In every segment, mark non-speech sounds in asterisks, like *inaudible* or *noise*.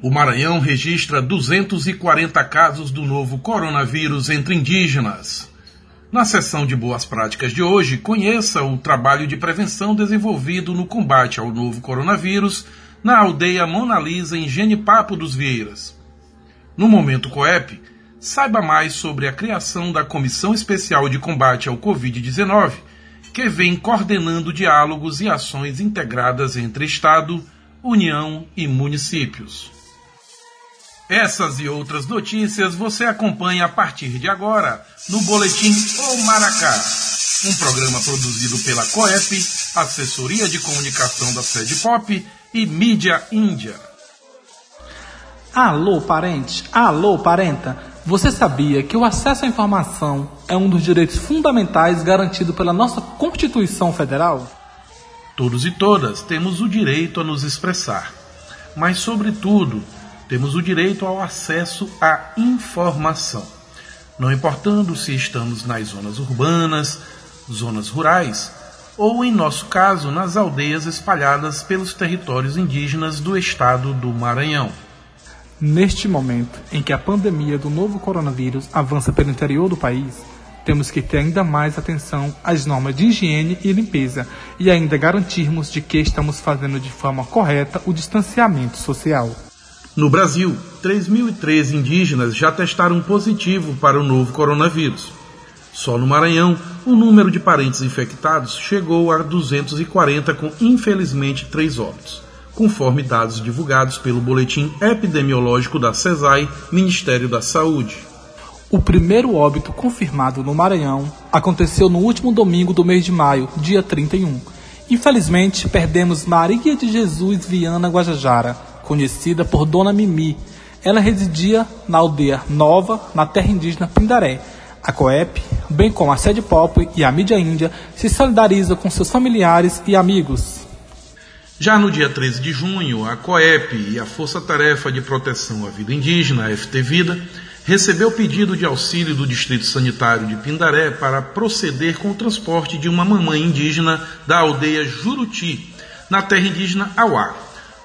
O Maranhão registra 240 casos do novo coronavírus entre indígenas. Na sessão de boas práticas de hoje, conheça o trabalho de prevenção desenvolvido no combate ao novo coronavírus na aldeia Mona Lisa, em Genipapo dos Vieiras. No Momento COEP, saiba mais sobre a criação da Comissão Especial de Combate ao Covid-19, que vem coordenando diálogos e ações integradas entre Estado, União e municípios. Essas e outras notícias você acompanha a partir de agora no Boletim O Maracá, um programa produzido pela COEP, Assessoria de Comunicação da Sede Pop e Mídia Índia. Alô, parente! Alô, parenta! Você sabia que o acesso à informação é um dos direitos fundamentais garantido pela nossa Constituição Federal? Todos e todas temos o direito a nos expressar, mas, sobretudo, temos o direito ao acesso à informação. Não importando se estamos nas zonas urbanas, zonas rurais ou, em nosso caso, nas aldeias espalhadas pelos territórios indígenas do estado do Maranhão. Neste momento em que a pandemia do novo coronavírus avança pelo interior do país, temos que ter ainda mais atenção às normas de higiene e limpeza e ainda garantirmos de que estamos fazendo de forma correta o distanciamento social. No Brasil, 3.013 indígenas já testaram positivo para o novo coronavírus. Só no Maranhão, o número de parentes infectados chegou a 240, com infelizmente três óbitos, conforme dados divulgados pelo Boletim Epidemiológico da CESAI, Ministério da Saúde. O primeiro óbito confirmado no Maranhão aconteceu no último domingo do mês de maio, dia 31. Infelizmente, perdemos Maria de Jesus Viana Guajajara, conhecida por Dona Mimi. Ela residia na aldeia Nova, na terra indígena Pindaré. A COEP, bem como a Sede Pop e a mídia índia, se solidariza com seus familiares e amigos. Já no dia 13 de junho, a COEP e a Força Tarefa de Proteção à Vida Indígena, a FT Vida, recebeu pedido de auxílio do Distrito Sanitário de Pindaré para proceder com o transporte de uma mamãe indígena da aldeia Juruti, na terra indígena Auá,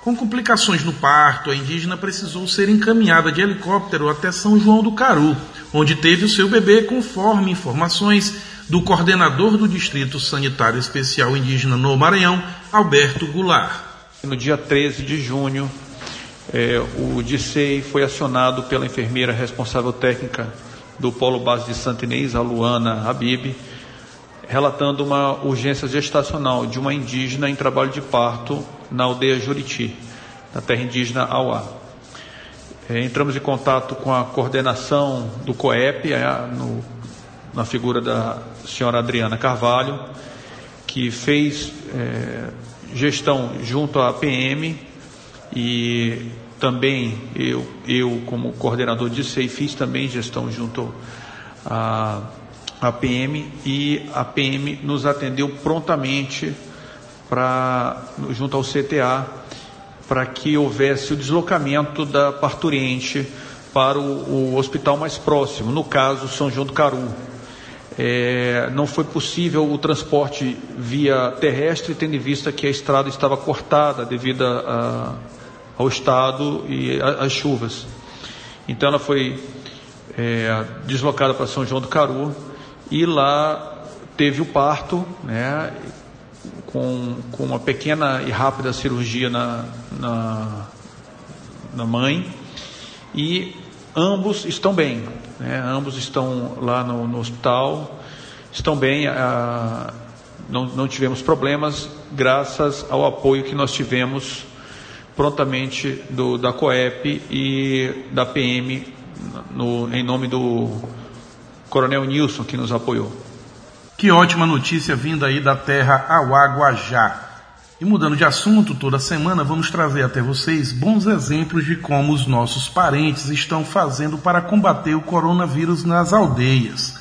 com complicações no parto, a indígena precisou ser encaminhada de helicóptero até São João do Caru, onde teve o seu bebê, conforme informações do coordenador do Distrito Sanitário Especial Indígena no Maranhão, Alberto Goulart. No dia 13 de junho, é, o DICEI foi acionado pela enfermeira responsável técnica do Polo Base de Santa Inês, a Luana Habib, relatando uma urgência gestacional de uma indígena em trabalho de parto na aldeia Juriti, na terra indígena Auá. É, entramos em contato com a coordenação do COEP, é, no, na figura da senhora Adriana Carvalho, que fez é, gestão junto à PM e também eu, eu como coordenador de SEI, fiz também gestão junto à a PM e a PM nos atendeu prontamente para junto ao CTA para que houvesse o deslocamento da parturiente para o, o, hospital mais próximo, no caso São João do Caru. É, não foi possível o transporte via terrestre, tendo em vista que a estrada estava cortada devido a, a, ao estado e às chuvas. Então ela foi é, deslocada para São João do Caru e lá teve o parto, né, com, com uma pequena e rápida cirurgia na, na, na mãe, e ambos estão bem, né, ambos estão lá no, no hospital, estão bem, a, não, não tivemos problemas, graças ao apoio que nós tivemos prontamente do, da COEP e da PM, no, em nome do Coronel Nilson, que nos apoiou. Que ótima notícia vinda aí da terra Aguaguajá. E mudando de assunto, toda semana vamos trazer até vocês bons exemplos de como os nossos parentes estão fazendo para combater o coronavírus nas aldeias.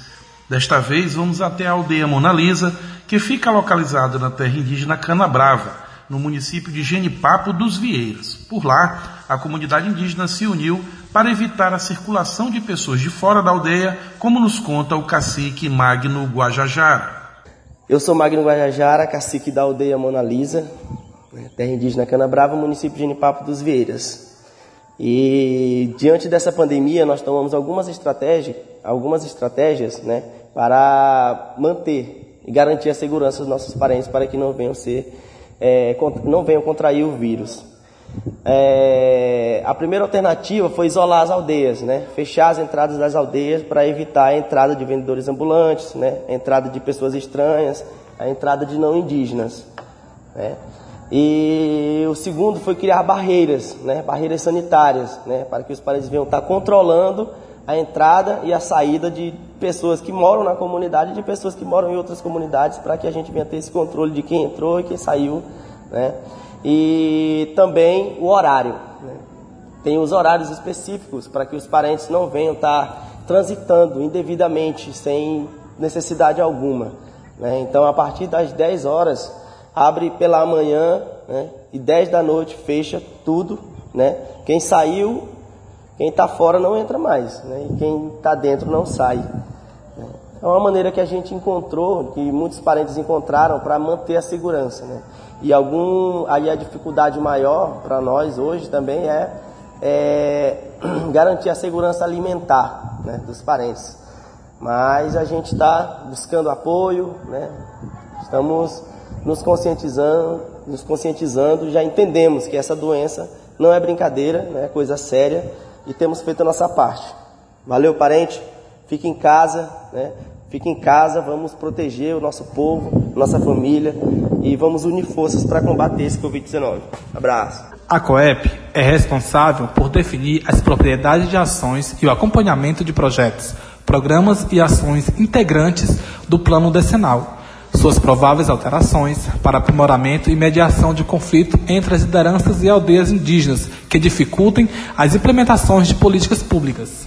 Desta vez vamos até a aldeia Mona Lisa, que fica localizada na terra indígena Canabrava, no município de Genipapo dos Vieiras. Por lá, a comunidade indígena se uniu para evitar a circulação de pessoas de fora da aldeia, como nos conta o cacique Magno Guajajara. Eu sou Magno Guajajara, cacique da aldeia Mona Lisa, né, terra indígena Cana Brava, município de Genipapo dos Vieiras. E diante dessa pandemia, nós tomamos algumas estratégias, algumas estratégias, né, para manter e garantir a segurança dos nossos parentes para que não venham ser, é, não venham contrair o vírus. É, a primeira alternativa foi isolar as aldeias, né? fechar as entradas das aldeias para evitar a entrada de vendedores ambulantes, né? a entrada de pessoas estranhas, a entrada de não indígenas. Né? E o segundo foi criar barreiras, né? barreiras sanitárias, né? para que os países venham estar controlando a entrada e a saída de pessoas que moram na comunidade e de pessoas que moram em outras comunidades, para que a gente venha ter esse controle de quem entrou e quem saiu. Né? E também o horário. Né? Tem os horários específicos para que os parentes não venham estar transitando indevidamente, sem necessidade alguma. Né? Então, a partir das 10 horas, abre pela manhã né? e 10 da noite fecha tudo. Né? Quem saiu, quem está fora não entra mais, né? e quem está dentro não sai. Né? É uma maneira que a gente encontrou, que muitos parentes encontraram para manter a segurança. Né? E algum, aí a dificuldade maior para nós hoje também é, é *clears throat* garantir a segurança alimentar né, dos parentes. Mas a gente está buscando apoio, né? estamos nos conscientizando, nos conscientizando, já entendemos que essa doença não é brincadeira, né, é coisa séria e temos feito a nossa parte. Valeu, parente? Fique em casa, né? Fique em casa, vamos proteger o nosso povo, nossa família e vamos unir forças para combater esse Covid-19. Abraço. A COEP é responsável por definir as propriedades de ações e o acompanhamento de projetos, programas e ações integrantes do plano decenal, suas prováveis alterações para aprimoramento e mediação de conflito entre as lideranças e aldeias indígenas que dificultem as implementações de políticas públicas.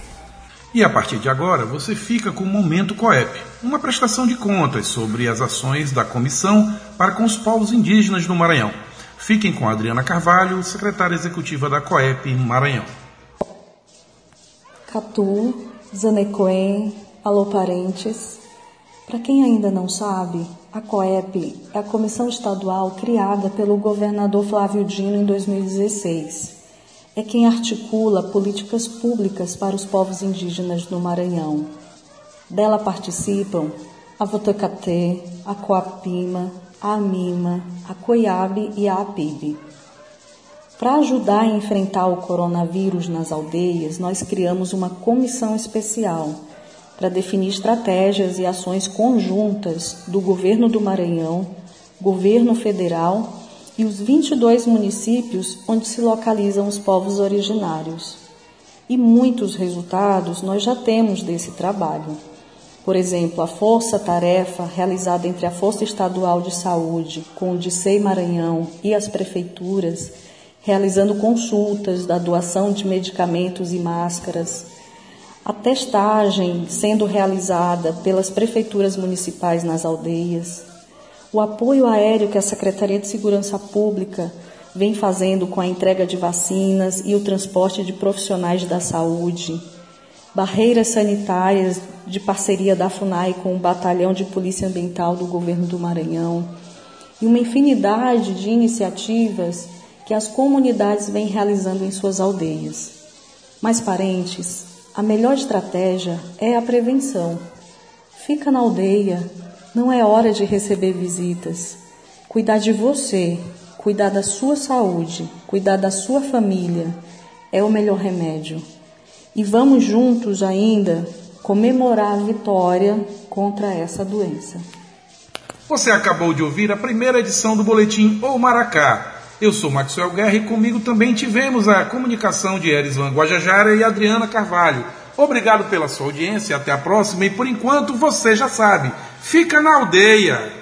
E a partir de agora, você fica com o Momento COEP, uma prestação de contas sobre as ações da comissão para com os povos indígenas do Maranhão. Fiquem com Adriana Carvalho, secretária executiva da COEP Maranhão. Catu, Zanecoen, alô parentes. Para quem ainda não sabe, a COEP é a comissão estadual criada pelo governador Flávio Dino em 2016 é quem articula políticas públicas para os povos indígenas do Maranhão. Dela participam a Votacatê, a Coapima, a Amima, a Coiabe e a Apibe. Para ajudar a enfrentar o coronavírus nas aldeias, nós criamos uma comissão especial para definir estratégias e ações conjuntas do governo do Maranhão, governo federal e os 22 municípios onde se localizam os povos originários. E muitos resultados nós já temos desse trabalho. Por exemplo, a força-tarefa realizada entre a Força Estadual de Saúde com o DICEI Maranhão e as prefeituras, realizando consultas da doação de medicamentos e máscaras, a testagem sendo realizada pelas prefeituras municipais nas aldeias, o apoio aéreo que a Secretaria de Segurança Pública vem fazendo com a entrega de vacinas e o transporte de profissionais da saúde, barreiras sanitárias de parceria da FUNAI com o Batalhão de Polícia Ambiental do Governo do Maranhão e uma infinidade de iniciativas que as comunidades vêm realizando em suas aldeias. Mas, parentes, a melhor estratégia é a prevenção. Fica na aldeia, não é hora de receber visitas. Cuidar de você, cuidar da sua saúde, cuidar da sua família é o melhor remédio. E vamos juntos ainda comemorar a vitória contra essa doença. Você acabou de ouvir a primeira edição do Boletim Ou Maracá. Eu sou Maxwell Guerra e comigo também tivemos a comunicação de Erisvan Guajajara e Adriana Carvalho. Obrigado pela sua audiência, até a próxima e por enquanto você já sabe, fica na aldeia.